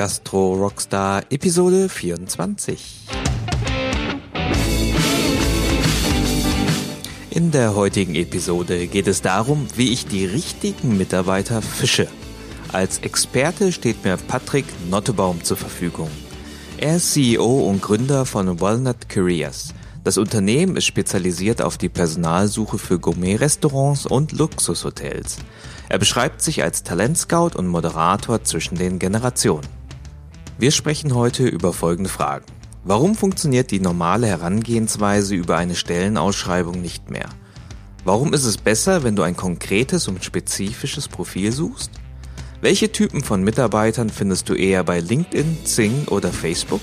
Gastro Rockstar Episode 24. In der heutigen Episode geht es darum, wie ich die richtigen Mitarbeiter fische. Als Experte steht mir Patrick Nottebaum zur Verfügung. Er ist CEO und Gründer von Walnut Careers. Das Unternehmen ist spezialisiert auf die Personalsuche für Gourmet-Restaurants und Luxushotels. Er beschreibt sich als Talentscout und Moderator zwischen den Generationen. Wir sprechen heute über folgende Fragen. Warum funktioniert die normale Herangehensweise über eine Stellenausschreibung nicht mehr? Warum ist es besser, wenn du ein konkretes und spezifisches Profil suchst? Welche Typen von Mitarbeitern findest du eher bei LinkedIn, Zing oder Facebook?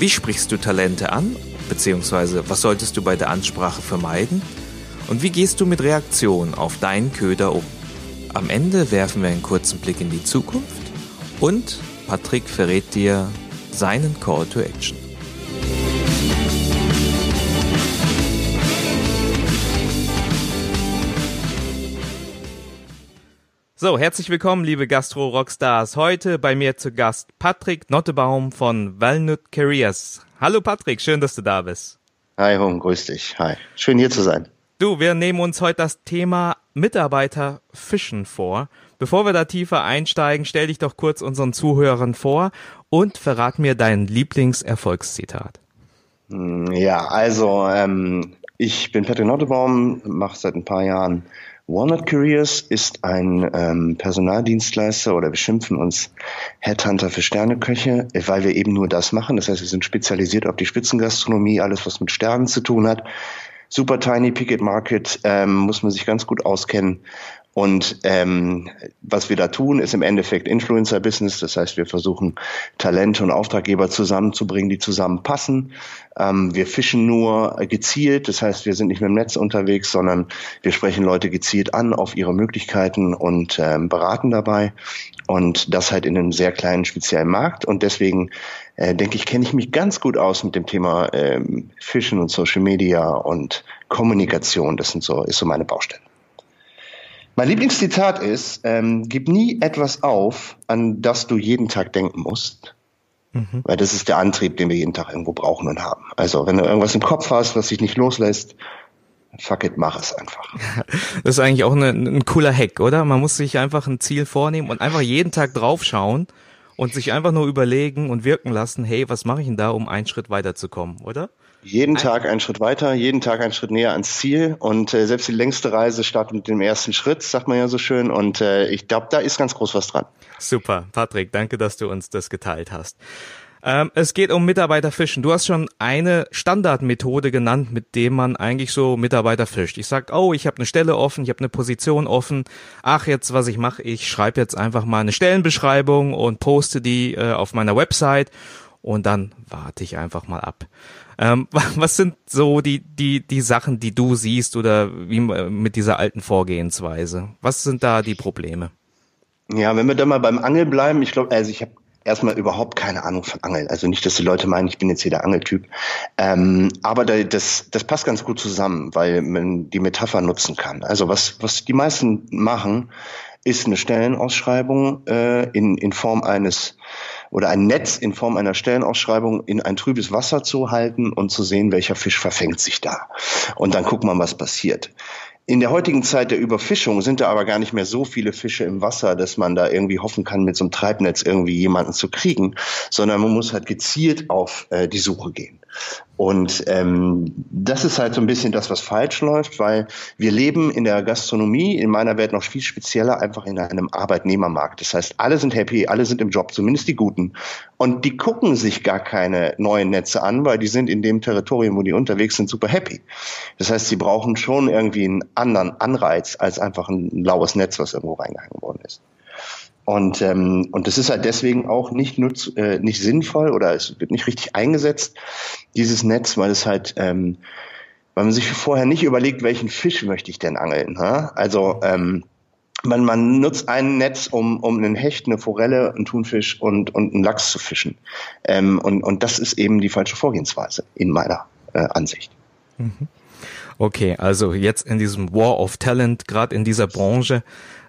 Wie sprichst du Talente an? Beziehungsweise was solltest du bei der Ansprache vermeiden? Und wie gehst du mit Reaktionen auf deinen Köder um? Am Ende werfen wir einen kurzen Blick in die Zukunft und Patrick verrät dir seinen Call to Action. So, herzlich willkommen, liebe Gastro-Rockstars. Heute bei mir zu Gast Patrick Nottebaum von Walnut Careers. Hallo Patrick, schön, dass du da bist. Hi Hung, grüß dich. Hi, schön hier zu sein. Du, wir nehmen uns heute das Thema Mitarbeiter fischen vor. Bevor wir da tiefer einsteigen, stell dich doch kurz unseren Zuhörern vor und verrat mir dein Lieblingserfolgszitat. Ja, also ähm, ich bin Patrick Nottebaum, mache seit ein paar Jahren Walnut Careers ist ein ähm, Personaldienstleister oder wir schimpfen uns Headhunter für Sterneköche, weil wir eben nur das machen. Das heißt, wir sind spezialisiert auf die Spitzengastronomie, alles was mit Sternen zu tun hat. Super tiny Picket Market, ähm, muss man sich ganz gut auskennen. Und ähm, was wir da tun, ist im Endeffekt Influencer-Business. Das heißt, wir versuchen Talente und Auftraggeber zusammenzubringen, die zusammenpassen. Ähm, wir fischen nur gezielt. Das heißt, wir sind nicht mit dem Netz unterwegs, sondern wir sprechen Leute gezielt an auf ihre Möglichkeiten und ähm, beraten dabei. Und das halt in einem sehr kleinen speziellen Markt. Und deswegen äh, denke ich, kenne ich mich ganz gut aus mit dem Thema ähm, Fischen und Social Media und Kommunikation. Das sind so, ist so meine Baustelle. Mein Lieblingszitat ist, ähm, gib nie etwas auf, an das du jeden Tag denken musst. Mhm. Weil das ist der Antrieb, den wir jeden Tag irgendwo brauchen und haben. Also wenn du irgendwas im Kopf hast, was sich nicht loslässt, fuck it, mach es einfach. Das ist eigentlich auch eine, ein cooler Hack, oder? Man muss sich einfach ein Ziel vornehmen und einfach jeden Tag draufschauen und sich einfach nur überlegen und wirken lassen, hey, was mache ich denn da, um einen Schritt weiterzukommen, oder? Jeden Tag einen Schritt weiter, jeden Tag einen Schritt näher ans Ziel. Und äh, selbst die längste Reise startet mit dem ersten Schritt, sagt man ja so schön. Und äh, ich glaube, da ist ganz groß was dran. Super, Patrick, danke, dass du uns das geteilt hast. Ähm, es geht um Mitarbeiterfischen. Du hast schon eine Standardmethode genannt, mit dem man eigentlich so Mitarbeiter fischt. Ich sag, oh, ich habe eine Stelle offen, ich habe eine Position offen. Ach, jetzt was ich mache, ich schreibe jetzt einfach mal eine Stellenbeschreibung und poste die äh, auf meiner Website und dann warte ich einfach mal ab. Ähm, was sind so die, die, die Sachen, die du siehst oder wie mit dieser alten Vorgehensweise? Was sind da die Probleme? Ja, wenn wir da mal beim Angeln bleiben, ich glaube, also ich habe erstmal überhaupt keine Ahnung von Angeln. Also nicht, dass die Leute meinen, ich bin jetzt hier der Angeltyp. Ähm, aber da, das, das passt ganz gut zusammen, weil man die Metapher nutzen kann. Also was, was die meisten machen, ist eine Stellenausschreibung äh, in, in Form eines oder ein Netz in Form einer Stellenausschreibung in ein trübes Wasser zu halten und zu sehen, welcher Fisch verfängt sich da. Und dann guckt man, was passiert. In der heutigen Zeit der Überfischung sind da aber gar nicht mehr so viele Fische im Wasser, dass man da irgendwie hoffen kann, mit so einem Treibnetz irgendwie jemanden zu kriegen, sondern man muss halt gezielt auf äh, die Suche gehen. Und ähm, das ist halt so ein bisschen das, was falsch läuft, weil wir leben in der Gastronomie, in meiner Welt noch viel spezieller, einfach in einem Arbeitnehmermarkt. Das heißt, alle sind happy, alle sind im Job, zumindest die Guten. Und die gucken sich gar keine neuen Netze an, weil die sind in dem Territorium, wo die unterwegs sind, super happy. Das heißt, sie brauchen schon irgendwie einen anderen Anreiz als einfach ein laues Netz, was irgendwo reingehangen worden ist. Und, ähm, und das ist halt deswegen auch nicht, nutz, äh, nicht sinnvoll oder es wird nicht richtig eingesetzt, dieses Netz, weil es halt, ähm, weil man sich vorher nicht überlegt, welchen Fisch möchte ich denn angeln. Ha? Also ähm, man, man nutzt ein Netz, um, um einen Hecht, eine Forelle, einen Thunfisch und, und einen Lachs zu fischen. Ähm, und, und das ist eben die falsche Vorgehensweise in meiner äh, Ansicht. Mhm. Okay, also jetzt in diesem War of Talent, gerade in dieser Branche,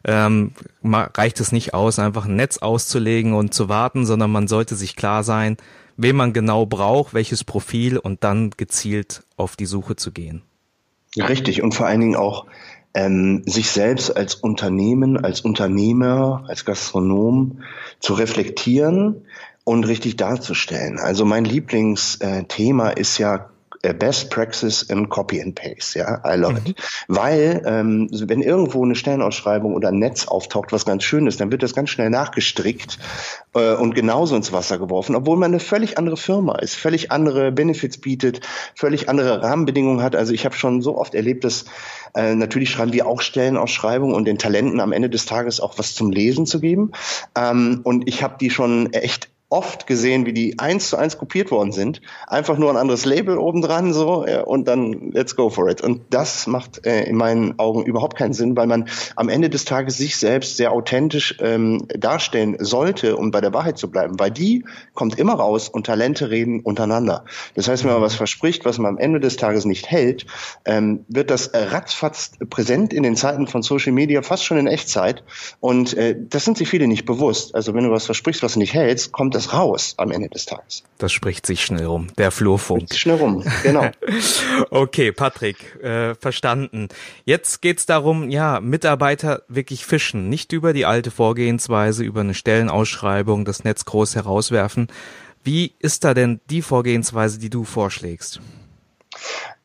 ähm, reicht es nicht aus, einfach ein Netz auszulegen und zu warten, sondern man sollte sich klar sein, wen man genau braucht, welches Profil und dann gezielt auf die Suche zu gehen. Richtig und vor allen Dingen auch ähm, sich selbst als Unternehmen, als Unternehmer, als Gastronom zu reflektieren und richtig darzustellen. Also mein Lieblingsthema ist ja äh, Best Practice in Copy and Paste, ja, I love mhm. it. Weil, ähm, wenn irgendwo eine Stellenausschreibung oder ein Netz auftaucht, was ganz schön ist, dann wird das ganz schnell nachgestrickt äh, und genauso ins Wasser geworfen, obwohl man eine völlig andere Firma ist, völlig andere Benefits bietet, völlig andere Rahmenbedingungen hat. Also ich habe schon so oft erlebt, dass äh, natürlich schreiben wir auch Stellenausschreibungen und den Talenten am Ende des Tages auch was zum Lesen zu geben. Ähm, und ich habe die schon echt oft gesehen, wie die eins zu eins kopiert worden sind. Einfach nur ein anderes Label obendran so und dann let's go for it. Und das macht äh, in meinen Augen überhaupt keinen Sinn, weil man am Ende des Tages sich selbst sehr authentisch ähm, darstellen sollte, um bei der Wahrheit zu bleiben. Weil die kommt immer raus und Talente reden untereinander. Das heißt, wenn man was verspricht, was man am Ende des Tages nicht hält, ähm, wird das ratzfatz präsent in den Zeiten von Social Media, fast schon in Echtzeit. Und äh, das sind sich viele nicht bewusst. Also wenn du was versprichst, was du nicht hältst, kommt das raus am Ende des Tages. Das spricht sich schnell rum, der Flurfunk. Schnell rum, genau. okay, Patrick, äh, verstanden. Jetzt geht's darum, ja, Mitarbeiter wirklich fischen, nicht über die alte Vorgehensweise, über eine Stellenausschreibung, das Netz groß herauswerfen. Wie ist da denn die Vorgehensweise, die du vorschlägst?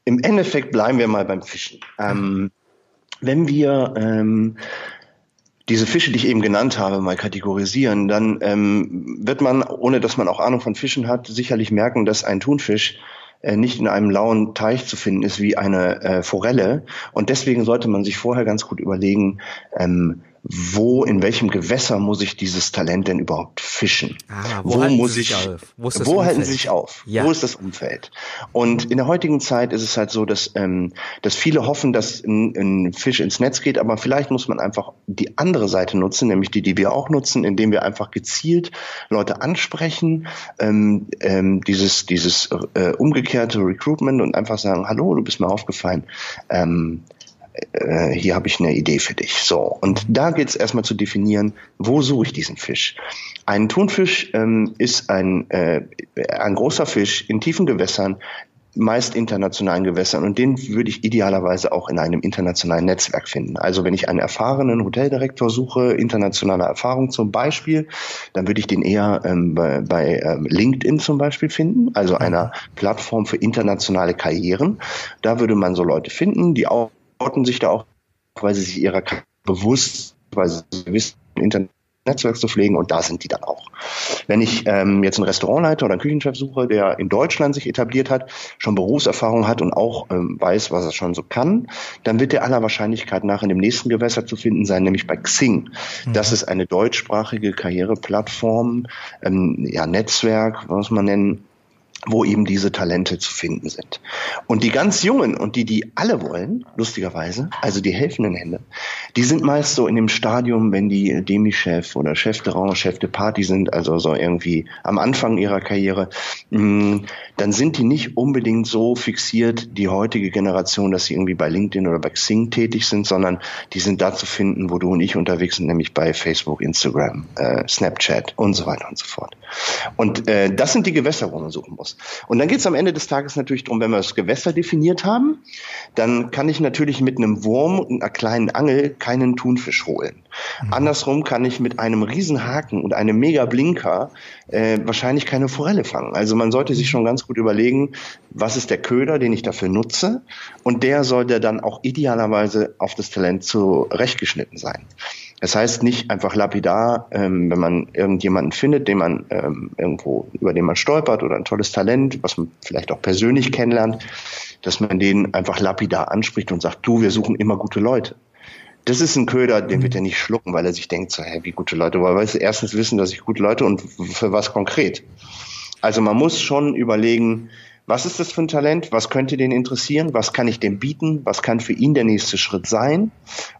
Im Endeffekt bleiben wir mal beim Fischen. Ähm, wenn wir ähm, diese Fische, die ich eben genannt habe, mal kategorisieren, dann ähm, wird man, ohne dass man auch Ahnung von Fischen hat, sicherlich merken, dass ein Thunfisch äh, nicht in einem lauen Teich zu finden ist wie eine äh, Forelle. Und deswegen sollte man sich vorher ganz gut überlegen, ähm, wo, in welchem Gewässer muss ich dieses Talent denn überhaupt fischen? Ah, wo, wo muss ich? Wo, wo halten sie sich auf? Ja. Wo ist das Umfeld? Und in der heutigen Zeit ist es halt so, dass, ähm, dass viele hoffen, dass ein, ein Fisch ins Netz geht, aber vielleicht muss man einfach die andere Seite nutzen, nämlich die, die wir auch nutzen, indem wir einfach gezielt Leute ansprechen, ähm, ähm, dieses, dieses äh, umgekehrte Recruitment und einfach sagen, hallo, du bist mir aufgefallen. Ähm, äh, hier habe ich eine Idee für dich. So, und da geht es erstmal zu definieren, wo suche ich diesen Fisch. Ein Thunfisch ähm, ist ein, äh, ein großer Fisch in tiefen Gewässern, meist internationalen Gewässern und den würde ich idealerweise auch in einem internationalen Netzwerk finden. Also wenn ich einen erfahrenen Hoteldirektor suche, internationale Erfahrung zum Beispiel, dann würde ich den eher ähm, bei, bei ähm, LinkedIn zum Beispiel finden, also einer Plattform für internationale Karrieren. Da würde man so Leute finden, die auch outen sich da auch, weil sie sich ihrer bewusst, weil sie wissen, Internet Netzwerk zu pflegen und da sind die dann auch. Wenn ich ähm, jetzt einen Restaurantleiter oder einen Küchenchef suche, der in Deutschland sich etabliert hat, schon Berufserfahrung hat und auch ähm, weiß, was er schon so kann, dann wird der aller Wahrscheinlichkeit nach in dem nächsten Gewässer zu finden sein, nämlich bei Xing. Mhm. Das ist eine deutschsprachige Karriereplattform, ähm, ja Netzwerk, was man nennen, wo eben diese Talente zu finden sind. Und die ganz Jungen und die, die alle wollen, lustigerweise, also die helfenden Hände, die sind meist so in dem Stadium, wenn die Demi-Chef oder Chef de Rang, Chef de Party sind, also so irgendwie am Anfang ihrer Karriere, mm, dann sind die nicht unbedingt so fixiert, die heutige Generation, dass sie irgendwie bei LinkedIn oder bei Xing tätig sind, sondern die sind da zu finden, wo du und ich unterwegs sind, nämlich bei Facebook, Instagram, äh, Snapchat und so weiter und so fort. Und äh, das sind die Gewässer, wo man suchen muss. Und dann geht es am Ende des Tages natürlich darum, wenn wir das Gewässer definiert haben, dann kann ich natürlich mit einem Wurm und einer kleinen Angel keinen Thunfisch holen. Mhm. Andersrum kann ich mit einem Riesenhaken und einem Mega-Blinker äh, wahrscheinlich keine Forelle fangen. Also man sollte sich schon ganz gut überlegen, was ist der Köder, den ich dafür nutze und der sollte dann auch idealerweise auf das Talent zurechtgeschnitten sein. Das heißt nicht einfach lapidar, ähm, wenn man irgendjemanden findet, den man ähm, irgendwo, über den man stolpert oder ein tolles Talent, was man vielleicht auch persönlich kennenlernt, dass man den einfach lapidar anspricht und sagt, du, wir suchen immer gute Leute. Das ist ein Köder, den wird er nicht schlucken, weil er sich denkt, so, hä, wie gute Leute, weil wir erstens wissen, dass ich gute Leute und für was konkret. Also man muss schon überlegen, was ist das für ein Talent? Was könnte den interessieren? Was kann ich dem bieten? Was kann für ihn der nächste Schritt sein?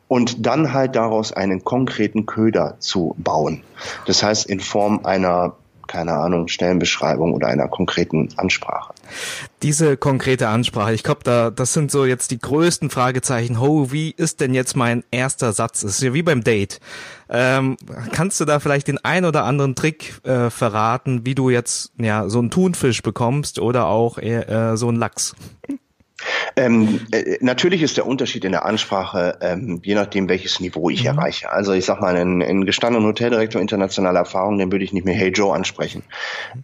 Und dann halt daraus einen konkreten Köder zu bauen. Das heißt, in Form einer keine Ahnung, Stellenbeschreibung oder einer konkreten Ansprache. Diese konkrete Ansprache, ich glaube, da, das sind so jetzt die größten Fragezeichen. Oh, wie ist denn jetzt mein erster Satz? Das ist ja wie beim Date. Ähm, kannst du da vielleicht den ein oder anderen Trick äh, verraten, wie du jetzt ja so einen Thunfisch bekommst oder auch äh, so einen Lachs? Ähm, äh, natürlich ist der Unterschied in der Ansprache, ähm, je nachdem, welches Niveau ich mhm. erreiche. Also ich sag mal, einen, einen gestandenen Hoteldirektor internationaler Erfahrung, den würde ich nicht mehr Hey Joe ansprechen,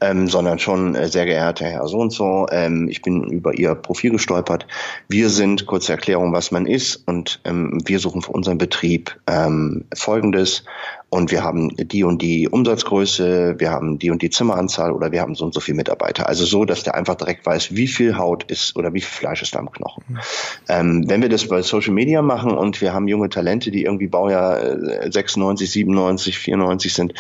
ähm, sondern schon äh, sehr geehrter Herr so und so. Ich bin über Ihr Profil gestolpert. Wir sind, kurze Erklärung, was man ist und ähm, wir suchen für unseren Betrieb ähm, Folgendes und wir haben die und die Umsatzgröße, wir haben die und die Zimmeranzahl oder wir haben so und so viele Mitarbeiter. Also so, dass der einfach direkt weiß, wie viel Haut ist oder wie viel Fleisch ist da am Knochen. Mhm. Ähm, wenn wir das bei Social Media machen und wir haben junge Talente, die irgendwie Baujahr 96, 97, 94 sind,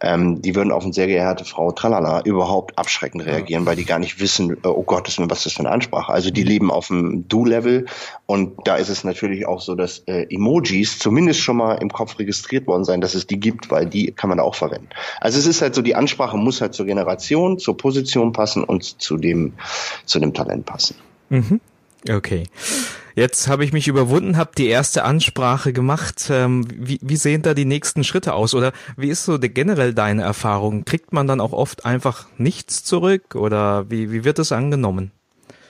ähm, die würden auf eine sehr geehrte Frau Tralala überhaupt abschreckend reagieren, weil die gar nicht wissen, äh, oh Gott, was ist das für eine Ansprache. Also die mhm. leben auf dem Du-Level und da ist es natürlich auch so, dass äh, Emojis zumindest schon mal im Kopf registriert worden sein, dass es die die gibt, weil die kann man auch verwenden. Also es ist halt so, die Ansprache muss halt zur Generation, zur Position passen und zu dem, zu dem Talent passen. Mhm. Okay. Jetzt habe ich mich überwunden, habe die erste Ansprache gemacht. Ähm, wie, wie sehen da die nächsten Schritte aus? Oder wie ist so generell deine Erfahrung? Kriegt man dann auch oft einfach nichts zurück oder wie, wie wird es angenommen?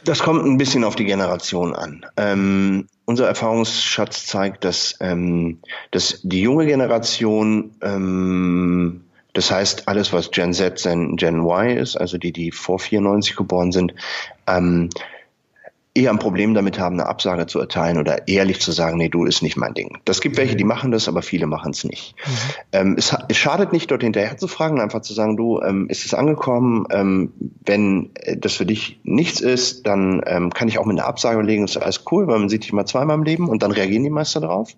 Das kommt ein bisschen auf die Generation an. Ähm, unser Erfahrungsschatz zeigt, dass, ähm, dass die junge Generation, ähm, das heißt alles, was Gen Z, Gen Y ist, also die, die vor 94 geboren sind, ähm, eher ein Problem damit haben, eine Absage zu erteilen oder ehrlich zu sagen, nee, du ist nicht mein Ding. Das gibt welche, die mhm. machen das, aber viele machen es nicht. Mhm. Ähm, es, es, schadet nicht, dort hinterher zu fragen, einfach zu sagen, du, ähm, ist es angekommen? Ähm, wenn äh, das für dich nichts ist, dann ähm, kann ich auch mit einer Absage legen, das ist alles cool, weil man sieht dich mal zweimal im Leben und dann reagieren die Meister drauf.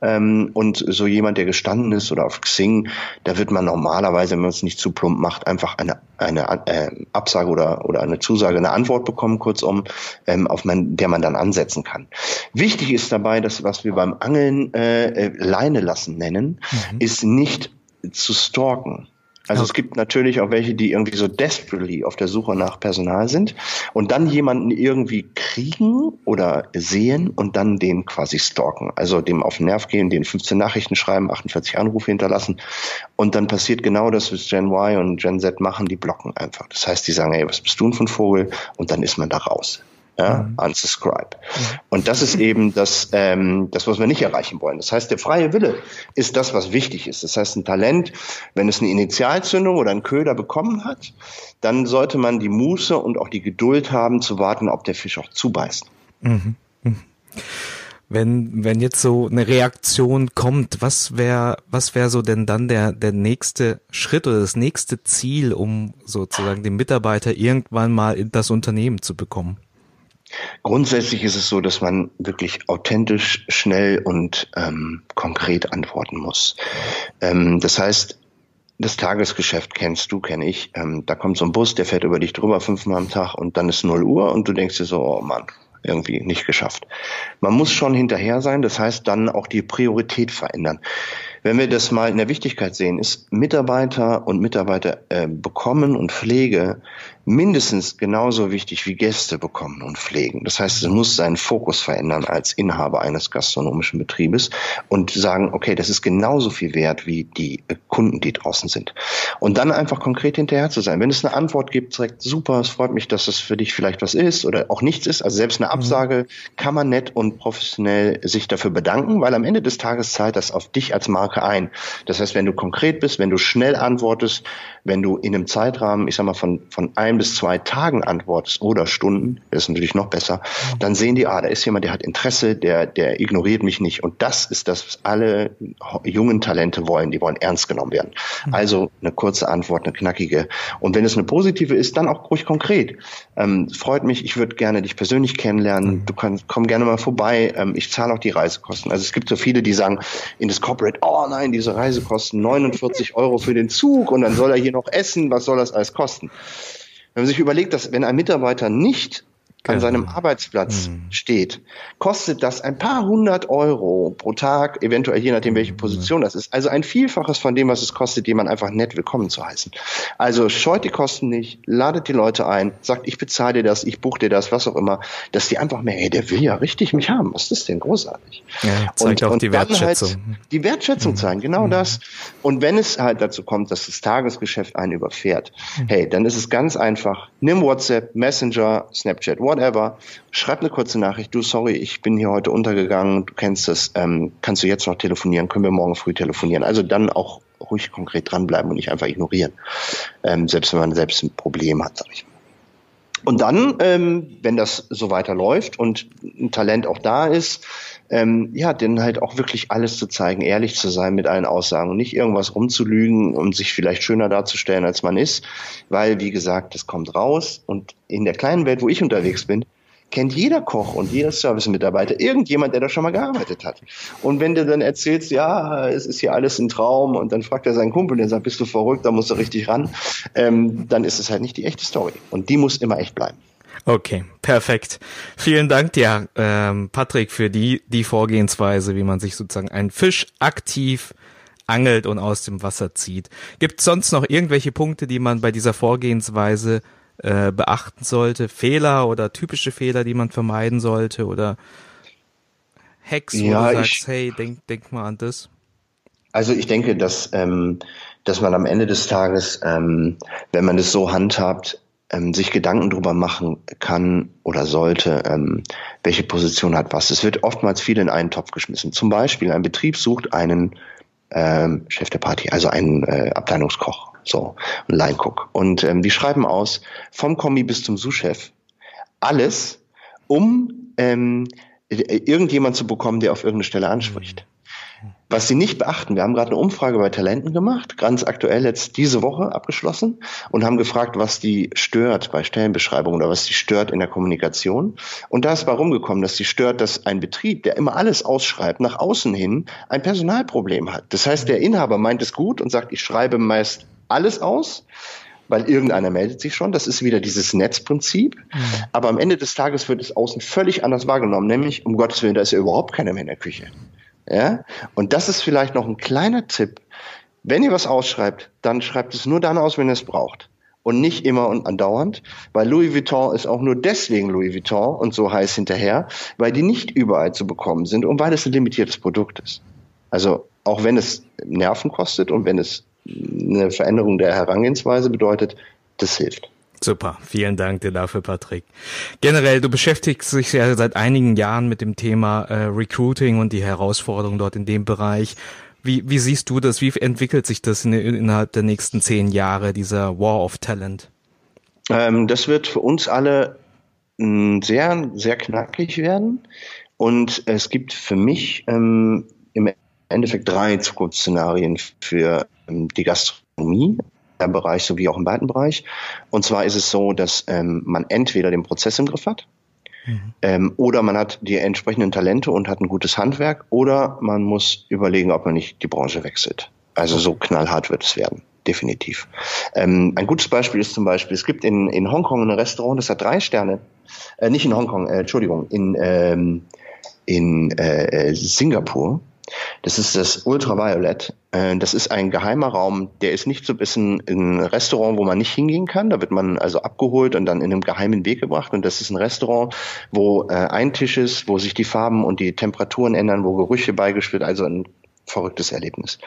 Ähm, und so jemand, der gestanden ist oder auf Xing, da wird man normalerweise, wenn man es nicht zu plump macht, einfach eine, eine äh, Absage oder, oder eine Zusage, eine Antwort bekommen, kurzum, ähm, auf man, der man dann ansetzen kann. Wichtig ist dabei, dass was wir beim Angeln äh, äh Leine lassen nennen, mhm. ist nicht zu stalken. Also ja. es gibt natürlich auch welche, die irgendwie so desperately auf der Suche nach Personal sind und dann jemanden irgendwie kriegen oder sehen und dann den quasi stalken. Also dem auf den Nerv gehen, den 15 Nachrichten schreiben, 48 Anrufe hinterlassen und dann passiert genau das, was Gen Y und Gen Z machen, die blocken einfach. Das heißt, die sagen, ey, was bist du denn von Vogel? Und dann ist man da raus ja, mhm. unsubscribe. Mhm. Und das ist eben das, ähm, das, was wir nicht erreichen wollen. Das heißt, der freie Wille ist das, was wichtig ist. Das heißt, ein Talent, wenn es eine Initialzündung oder einen Köder bekommen hat, dann sollte man die Muße und auch die Geduld haben, zu warten, ob der Fisch auch zubeißt. Mhm. mhm. Wenn, wenn jetzt so eine Reaktion kommt, was wäre, was wäre so denn dann der, der nächste Schritt oder das nächste Ziel, um sozusagen den Mitarbeiter irgendwann mal in das Unternehmen zu bekommen? Grundsätzlich ist es so, dass man wirklich authentisch, schnell und ähm, konkret antworten muss. Ähm, das heißt, das Tagesgeschäft kennst du, kenne ich. Ähm, da kommt so ein Bus, der fährt über dich drüber fünfmal am Tag und dann ist 0 Uhr und du denkst dir so, oh Mann, irgendwie nicht geschafft. Man muss schon hinterher sein, das heißt dann auch die Priorität verändern. Wenn wir das mal in der Wichtigkeit sehen, ist Mitarbeiter und Mitarbeiter äh, bekommen und Pflege mindestens genauso wichtig wie Gäste bekommen und pflegen. Das heißt, es muss seinen Fokus verändern als Inhaber eines gastronomischen Betriebes und sagen, okay, das ist genauso viel wert wie die Kunden, die draußen sind. Und dann einfach konkret hinterher zu sein. Wenn es eine Antwort gibt, direkt super, es freut mich, dass es für dich vielleicht was ist oder auch nichts ist. Also selbst eine mhm. Absage kann man nett und professionell sich dafür bedanken, weil am Ende des Tages zahlt das auf dich als Marke ein. Das heißt, wenn du konkret bist, wenn du schnell antwortest, wenn du in einem Zeitrahmen, ich sag mal, von, von ein bis zwei Tagen antwortest oder Stunden, das ist natürlich noch besser, dann sehen die, ah, da ist jemand, der hat Interesse, der, der ignoriert mich nicht. Und das ist das, was alle jungen Talente wollen. Die wollen ernst genommen werden. Mhm. Also eine kurze Antwort, eine knackige. Und wenn es eine positive ist, dann auch ruhig konkret. Ähm, freut mich, ich würde gerne dich persönlich kennenlernen. Mhm. Du kannst, komm gerne mal vorbei. Ähm, ich zahle auch die Reisekosten. Also es gibt so viele, die sagen in das Corporate, oh nein, diese Reisekosten 49 Euro für den Zug und dann soll er hier noch essen, was soll das alles kosten? Wenn man sich überlegt, dass wenn ein Mitarbeiter nicht an seinem Arbeitsplatz mhm. steht, kostet das ein paar hundert Euro pro Tag, eventuell je nachdem, welche Position das ist. Also ein Vielfaches von dem, was es kostet, jemand einfach nett willkommen zu heißen. Also scheut die Kosten nicht, ladet die Leute ein, sagt, ich bezahle dir das, ich buche dir das, was auch immer, dass die einfach mehr, hey, der will ja richtig mich haben. Was ist das denn großartig? Ja, zeigt und, auch und die halt Wertschätzung. Halt die Wertschätzung mhm. zeigen, genau mhm. das. Und wenn es halt dazu kommt, dass das Tagesgeschäft einen überfährt, mhm. hey, dann ist es ganz einfach, nimm WhatsApp, Messenger, Snapchat, whatever, schreib eine kurze Nachricht, du, sorry, ich bin hier heute untergegangen, du kennst es, ähm, kannst du jetzt noch telefonieren, können wir morgen früh telefonieren. Also dann auch ruhig konkret dranbleiben und nicht einfach ignorieren, ähm, selbst wenn man selbst ein Problem hat, sag ich. Und dann, ähm, wenn das so weiter läuft und ein Talent auch da ist, ähm, ja, denen halt auch wirklich alles zu zeigen, ehrlich zu sein mit allen Aussagen und nicht irgendwas rumzulügen und sich vielleicht schöner darzustellen, als man ist, weil, wie gesagt, das kommt raus und in der kleinen Welt, wo ich unterwegs bin, kennt jeder Koch und jeder Service-Mitarbeiter irgendjemand, der da schon mal gearbeitet hat. Und wenn du dann erzählst, ja, es ist hier alles ein Traum und dann fragt er seinen Kumpel, der sagt, bist du verrückt, da musst du richtig ran, ähm, dann ist es halt nicht die echte Story. Und die muss immer echt bleiben. Okay, perfekt. Vielen Dank dir, ähm, Patrick, für die, die Vorgehensweise, wie man sich sozusagen einen Fisch aktiv angelt und aus dem Wasser zieht. Gibt es sonst noch irgendwelche Punkte, die man bei dieser Vorgehensweise äh, beachten sollte? Fehler oder typische Fehler, die man vermeiden sollte oder Hacks, wo ja, du sagst, ich, hey, denk, denk mal an das? Also ich denke, dass, ähm, dass man am Ende des Tages, ähm, wenn man das so handhabt, ähm, sich Gedanken darüber machen kann oder sollte, ähm, welche Position hat was. Es wird oftmals viel in einen Topf geschmissen. Zum Beispiel ein Betrieb sucht einen ähm, Chef der Party, also einen äh, Abteilungskoch so, ein Line. Und ähm, die schreiben aus, vom Kommi bis zum Sous-Chef, alles, um ähm, irgendjemand zu bekommen, der auf irgendeine Stelle anspricht. Was sie nicht beachten, wir haben gerade eine Umfrage bei Talenten gemacht, ganz aktuell jetzt diese Woche abgeschlossen und haben gefragt, was die stört bei Stellenbeschreibungen oder was die stört in der Kommunikation. Und da ist warum gekommen, dass die stört, dass ein Betrieb, der immer alles ausschreibt, nach außen hin ein Personalproblem hat. Das heißt, der Inhaber meint es gut und sagt, ich schreibe meist alles aus, weil irgendeiner meldet sich schon. Das ist wieder dieses Netzprinzip. Mhm. Aber am Ende des Tages wird es außen völlig anders wahrgenommen, nämlich um Gottes Willen, da ist ja überhaupt keiner mehr in der Küche. Ja? Und das ist vielleicht noch ein kleiner Tipp. Wenn ihr was ausschreibt, dann schreibt es nur dann aus, wenn ihr es braucht. Und nicht immer und andauernd, weil Louis Vuitton ist auch nur deswegen Louis Vuitton und so heiß hinterher, weil die nicht überall zu bekommen sind und weil es ein limitiertes Produkt ist. Also auch wenn es Nerven kostet und wenn es eine Veränderung der Herangehensweise bedeutet, das hilft. Super, vielen Dank dir dafür, Patrick. Generell, du beschäftigst dich ja seit einigen Jahren mit dem Thema äh, Recruiting und die Herausforderungen dort in dem Bereich. Wie, wie siehst du das? Wie entwickelt sich das in, innerhalb der nächsten zehn Jahre, dieser War of Talent? Ähm, das wird für uns alle mh, sehr, sehr knackig werden. Und es gibt für mich ähm, im Endeffekt drei Zukunftsszenarien für ähm, die Gastronomie. Im Bereich sowie auch im weiten Bereich. Und zwar ist es so, dass ähm, man entweder den Prozess im Griff hat, mhm. ähm, oder man hat die entsprechenden Talente und hat ein gutes Handwerk, oder man muss überlegen, ob man nicht die Branche wechselt. Also so knallhart wird es werden definitiv. Ähm, ein gutes Beispiel ist zum Beispiel, es gibt in, in Hongkong ein Restaurant, das hat drei Sterne, äh, nicht in Hongkong, äh, Entschuldigung, in, ähm, in äh, äh Singapur das ist das Ultraviolet. Äh, das ist ein geheimer Raum, der ist nicht so ein bisschen ein Restaurant, wo man nicht hingehen kann. Da wird man also abgeholt und dann in einem geheimen Weg gebracht. Und das ist ein Restaurant, wo äh, ein Tisch ist, wo sich die Farben und die Temperaturen ändern, wo Gerüche beigeschwört, also ein verrücktes Erlebnis.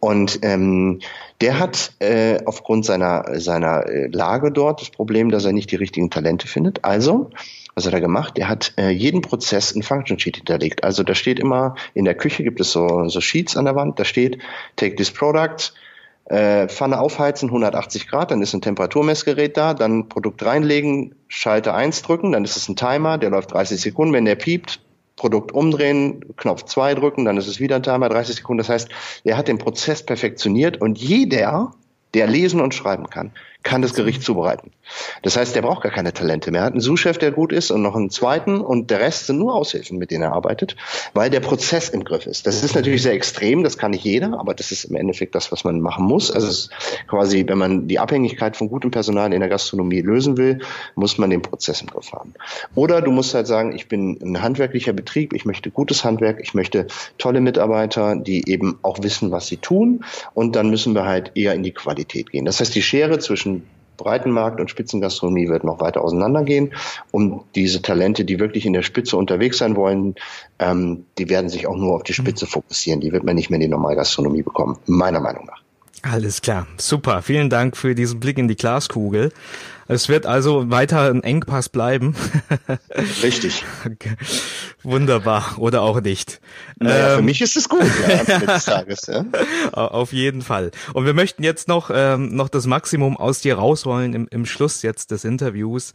Und ähm, der hat äh, aufgrund seiner, seiner Lage dort das Problem, dass er nicht die richtigen Talente findet. Also was hat er gemacht? Er hat äh, jeden Prozess in Function Sheet hinterlegt. Also da steht immer, in der Küche gibt es so, so Sheets an der Wand, da steht, take this product, äh, Pfanne aufheizen, 180 Grad, dann ist ein Temperaturmessgerät da, dann Produkt reinlegen, Schalter 1 drücken, dann ist es ein Timer, der läuft 30 Sekunden, wenn der piept, Produkt umdrehen, Knopf 2 drücken, dann ist es wieder ein Timer, 30 Sekunden. Das heißt, er hat den Prozess perfektioniert und jeder der lesen und schreiben kann, kann das Gericht zubereiten. Das heißt, der braucht gar keine Talente mehr. Er hat einen Sous-Chef, der gut ist und noch einen zweiten und der Rest sind nur Aushilfen, mit denen er arbeitet, weil der Prozess im Griff ist. Das ist natürlich sehr extrem, das kann nicht jeder, aber das ist im Endeffekt das, was man machen muss. Also quasi, wenn man die Abhängigkeit von gutem Personal in der Gastronomie lösen will, muss man den Prozess im Griff haben. Oder du musst halt sagen, ich bin ein handwerklicher Betrieb, ich möchte gutes Handwerk, ich möchte tolle Mitarbeiter, die eben auch wissen, was sie tun und dann müssen wir halt eher in die Qualität gehen. Das heißt, die Schere zwischen Breitenmarkt und Spitzengastronomie wird noch weiter auseinandergehen. Und diese Talente, die wirklich in der Spitze unterwegs sein wollen, ähm, die werden sich auch nur auf die Spitze fokussieren. Die wird man nicht mehr in die Normalgastronomie bekommen, meiner Meinung nach. Alles klar, super. Vielen Dank für diesen Blick in die Glaskugel. Es wird also weiter ein Engpass bleiben. Richtig. Okay. Wunderbar. Oder auch nicht. Naja, ähm, für mich ist es gut, ja, des Tages, ja. Auf jeden Fall. Und wir möchten jetzt noch, ähm, noch das Maximum aus dir rausholen im, im Schluss jetzt des Interviews.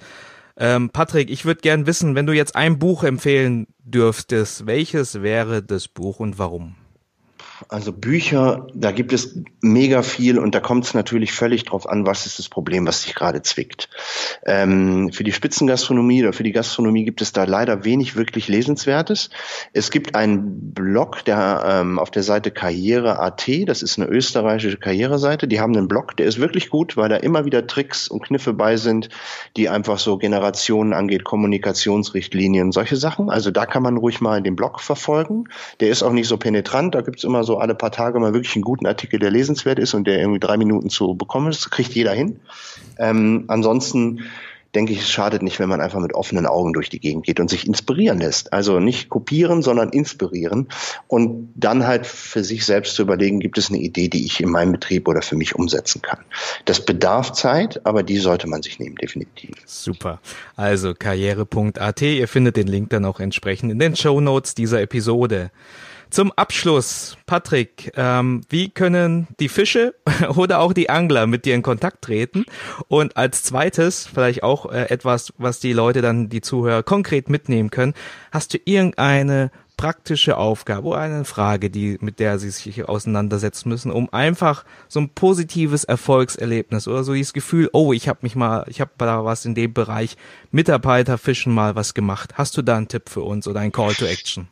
Ähm, Patrick, ich würde gern wissen, wenn du jetzt ein Buch empfehlen dürftest, welches wäre das Buch und warum? Also Bücher, da gibt es mega viel und da kommt es natürlich völlig drauf an, was ist das Problem, was dich gerade zwickt. Ähm, für die Spitzengastronomie oder für die Gastronomie gibt es da leider wenig wirklich Lesenswertes. Es gibt einen Blog, der ähm, auf der Seite Karriere.at, das ist eine österreichische Karriereseite, die haben einen Blog, der ist wirklich gut, weil da immer wieder Tricks und Kniffe bei sind, die einfach so Generationen angeht, Kommunikationsrichtlinien, solche Sachen. Also da kann man ruhig mal den Blog verfolgen. Der ist auch nicht so penetrant, da gibt es immer so alle paar Tage mal wirklich einen guten Artikel, der lesenswert ist und der irgendwie drei Minuten zu bekommen ist. Kriegt jeder hin. Ähm, ansonsten denke ich, es schadet nicht, wenn man einfach mit offenen Augen durch die Gegend geht und sich inspirieren lässt. Also nicht kopieren, sondern inspirieren und dann halt für sich selbst zu überlegen, gibt es eine Idee, die ich in meinem Betrieb oder für mich umsetzen kann. Das bedarf Zeit, aber die sollte man sich nehmen, definitiv. Super. Also karriere.at, ihr findet den Link dann auch entsprechend in den Show Notes dieser Episode. Zum Abschluss, Patrick, ähm, wie können die Fische oder auch die Angler mit dir in Kontakt treten? Und als zweites, vielleicht auch äh, etwas, was die Leute dann, die Zuhörer konkret mitnehmen können, hast du irgendeine praktische Aufgabe oder eine Frage, die, mit der sie sich auseinandersetzen müssen, um einfach so ein positives Erfolgserlebnis oder so dieses Gefühl, oh, ich habe mich mal, ich habe da was in dem Bereich Mitarbeiterfischen mal was gemacht. Hast du da einen Tipp für uns oder ein Call to Action?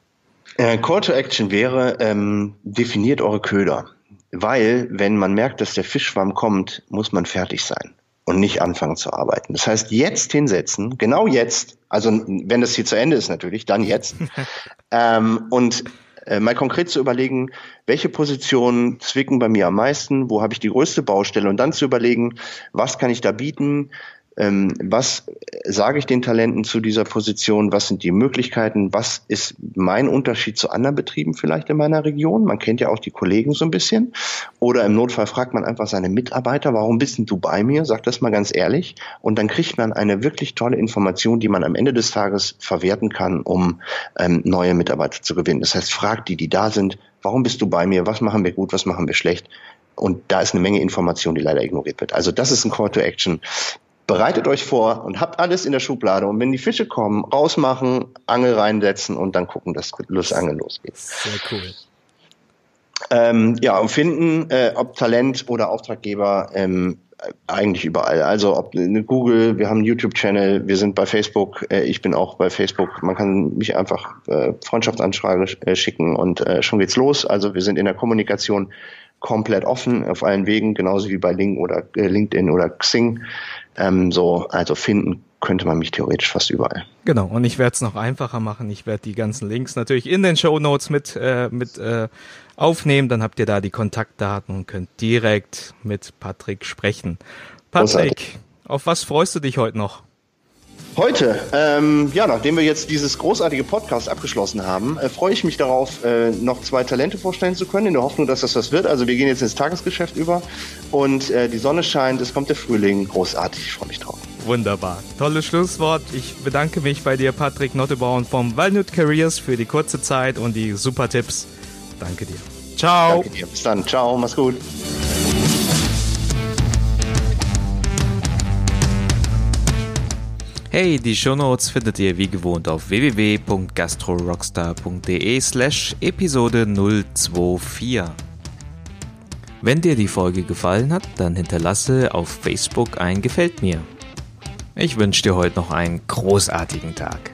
Äh, Call to Action wäre, ähm, definiert eure Köder. Weil, wenn man merkt, dass der Fischschwamm kommt, muss man fertig sein und nicht anfangen zu arbeiten. Das heißt, jetzt hinsetzen, genau jetzt, also wenn das hier zu Ende ist natürlich, dann jetzt, ähm, und äh, mal konkret zu überlegen, welche Positionen zwicken bei mir am meisten, wo habe ich die größte Baustelle und dann zu überlegen, was kann ich da bieten, was sage ich den Talenten zu dieser Position? Was sind die Möglichkeiten? Was ist mein Unterschied zu anderen Betrieben vielleicht in meiner Region? Man kennt ja auch die Kollegen so ein bisschen. Oder im Notfall fragt man einfach seine Mitarbeiter, warum bist du bei mir? Sag das mal ganz ehrlich. Und dann kriegt man eine wirklich tolle Information, die man am Ende des Tages verwerten kann, um ähm, neue Mitarbeiter zu gewinnen. Das heißt, fragt die, die da sind, warum bist du bei mir? Was machen wir gut? Was machen wir schlecht? Und da ist eine Menge Information, die leider ignoriert wird. Also das ist ein Call to Action bereitet euch vor und habt alles in der Schublade. Und wenn die Fische kommen, rausmachen, Angel reinsetzen und dann gucken, dass das Angeln losgeht. Sehr cool. Ähm, ja, und finden, äh, ob Talent oder Auftraggeber, ähm, eigentlich überall. Also ob eine Google, wir haben einen YouTube-Channel, wir sind bei Facebook, äh, ich bin auch bei Facebook. Man kann mich einfach äh, Freundschaftsanfrage äh, schicken und äh, schon geht's los. Also wir sind in der Kommunikation komplett offen auf allen Wegen, genauso wie bei Link oder äh, LinkedIn oder Xing. Ähm, so, also finden könnte man mich theoretisch fast überall. Genau, und ich werde es noch einfacher machen. Ich werde die ganzen Links natürlich in den Show Notes mit, äh, mit äh, aufnehmen. Dann habt ihr da die Kontaktdaten und könnt direkt mit Patrick sprechen. Patrick, Großartig. auf was freust du dich heute noch? Heute, ähm, ja, nachdem wir jetzt dieses großartige Podcast abgeschlossen haben, äh, freue ich mich darauf, äh, noch zwei Talente vorstellen zu können, in der Hoffnung, dass das was wird. Also wir gehen jetzt ins Tagesgeschäft über und äh, die Sonne scheint, es kommt der Frühling, großartig, ich freue mich drauf. Wunderbar. Tolles Schlusswort. Ich bedanke mich bei dir, Patrick Nottebaum vom Walnut Careers für die kurze Zeit und die super Tipps. Danke dir. Ciao. Danke dir. Bis dann. Ciao. Mach's gut. Hey, die Shownotes findet ihr wie gewohnt auf www.gastrorockstar.de slash Episode 024. Wenn dir die Folge gefallen hat, dann hinterlasse auf Facebook ein Gefällt mir. Ich wünsche dir heute noch einen großartigen Tag.